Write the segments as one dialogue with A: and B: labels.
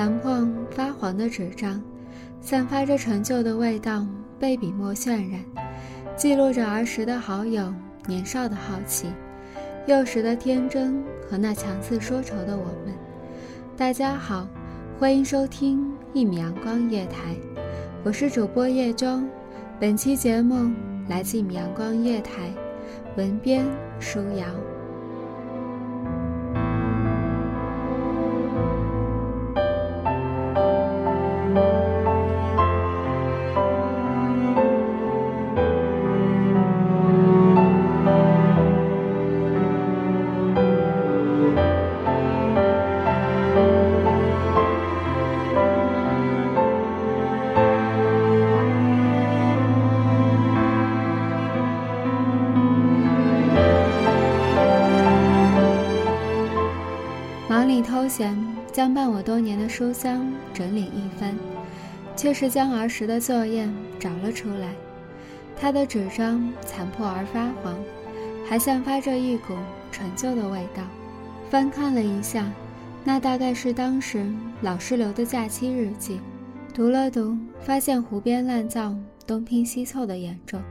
A: 残破发黄的纸张，散发着陈旧的味道，被笔墨渲染，记录着儿时的好友、年少的好奇、幼时的天真和那强似说愁的我们。大家好，欢迎收听一米阳光夜台，我是主播叶中。本期节目来自一米阳光夜台，文编舒瑶。将伴我多年的书箱整理一番，却是将儿时的作业找了出来。他的纸张残破而发黄，还散发着一股陈旧的味道。翻看了一下，那大概是当时老师留的假期日记。读了读，发现胡编乱造、东拼西凑的严重。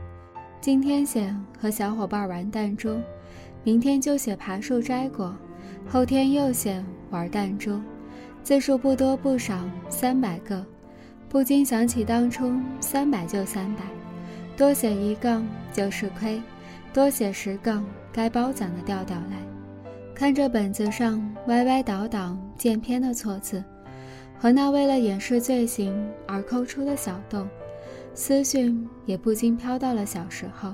A: 今天写和小伙伴玩弹珠，明天就写爬树摘果，后天又写。玩弹珠，字数不多不少，三百个，不禁想起当初三百就三百，多写一杠就是亏，多写十杠该褒奖的调调来。看着本子上歪歪倒倒、渐偏的错字，和那为了掩饰罪行而抠出的小洞，思绪也不禁飘到了小时候。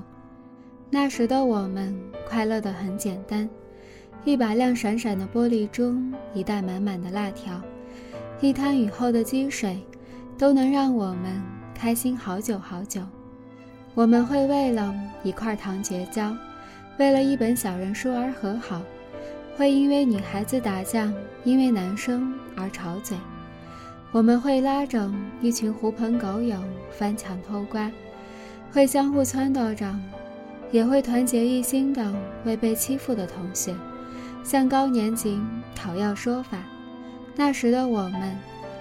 A: 那时的我们快乐得很简单。一把亮闪闪的玻璃珠，一袋满满的辣条，一滩雨后的积水，都能让我们开心好久好久。我们会为了一块糖结交，为了一本小人书而和好，会因为女孩子打架，因为男生而吵嘴。我们会拉着一群狐朋狗友翻墙偷瓜，会相互撺掇着，也会团结一心的为被欺负的同学。向高年级讨要说法，那时的我们，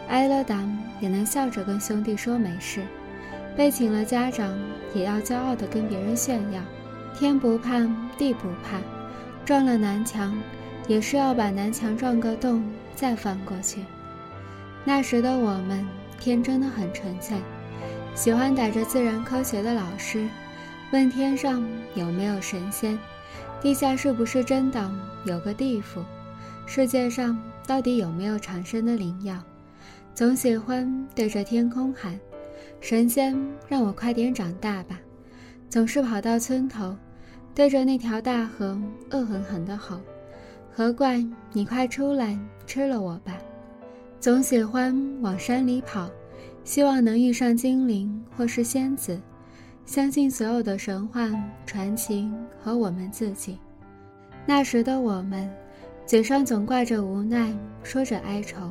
A: 挨了打也能笑着跟兄弟说没事；被请了家长，也要骄傲地跟别人炫耀。天不怕地不怕，撞了南墙，也是要把南墙撞个洞再翻过去。那时的我们天真的很纯粹，喜欢逮着自然科学的老师，问天上有没有神仙。地下是不是真的有个地府？世界上到底有没有长生的灵药？总喜欢对着天空喊：“神仙，让我快点长大吧！”总是跑到村头，对着那条大河恶狠狠地吼：“河怪，你快出来吃了我吧！”总喜欢往山里跑，希望能遇上精灵或是仙子。相信所有的神话传奇和我们自己。那时的我们，嘴上总挂着无奈，说着哀愁。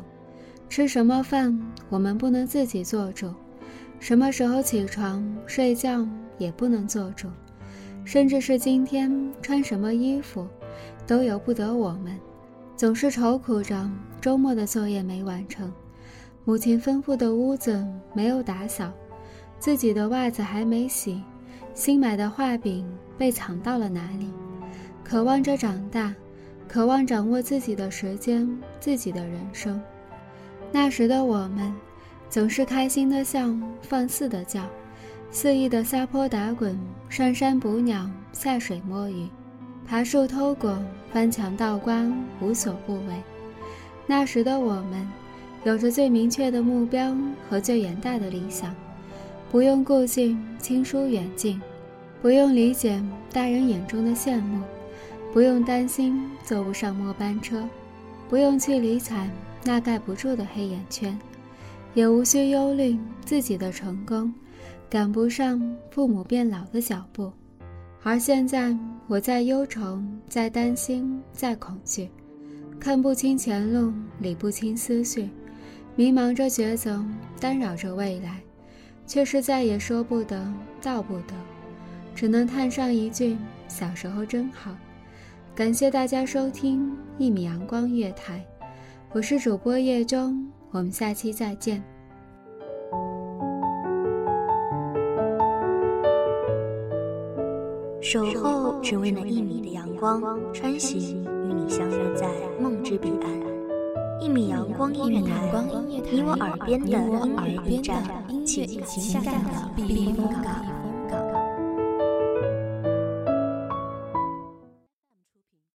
A: 吃什么饭，我们不能自己做主；什么时候起床睡觉，也不能做主。甚至是今天穿什么衣服，都由不得我们。总是愁苦着周末的作业没完成，母亲吩咐的屋子没有打扫。自己的袜子还没洗，新买的画饼被藏到了哪里？渴望着长大，渴望掌握自己的时间，自己的人生。那时的我们，总是开心的笑，放肆的叫，肆意的撒泼打滚，上山捕鸟，下水摸鱼，爬树偷果，翻墙倒瓜，无所不为。那时的我们，有着最明确的目标和最远大的理想。不用顾忌亲疏远近，不用理解大人眼中的羡慕，不用担心坐不上末班车，不用去理睬那盖不住的黑眼圈，也无需忧虑自己的成功赶不上父母变老的脚步。而现在，我在忧愁，在担心，在恐惧，看不清前路，理不清思绪，迷茫着抉择，干扰着未来，却是再也说不得，道不得，只能叹上一句：小时候真好。感谢大家收听一米阳光月台，我是主播叶中，我们下期再见。
B: 守候只为那一米的阳光，穿行与你相约在梦之彼岸。一米阳光音乐台，你我耳边的音乐驿站，情感的避风港。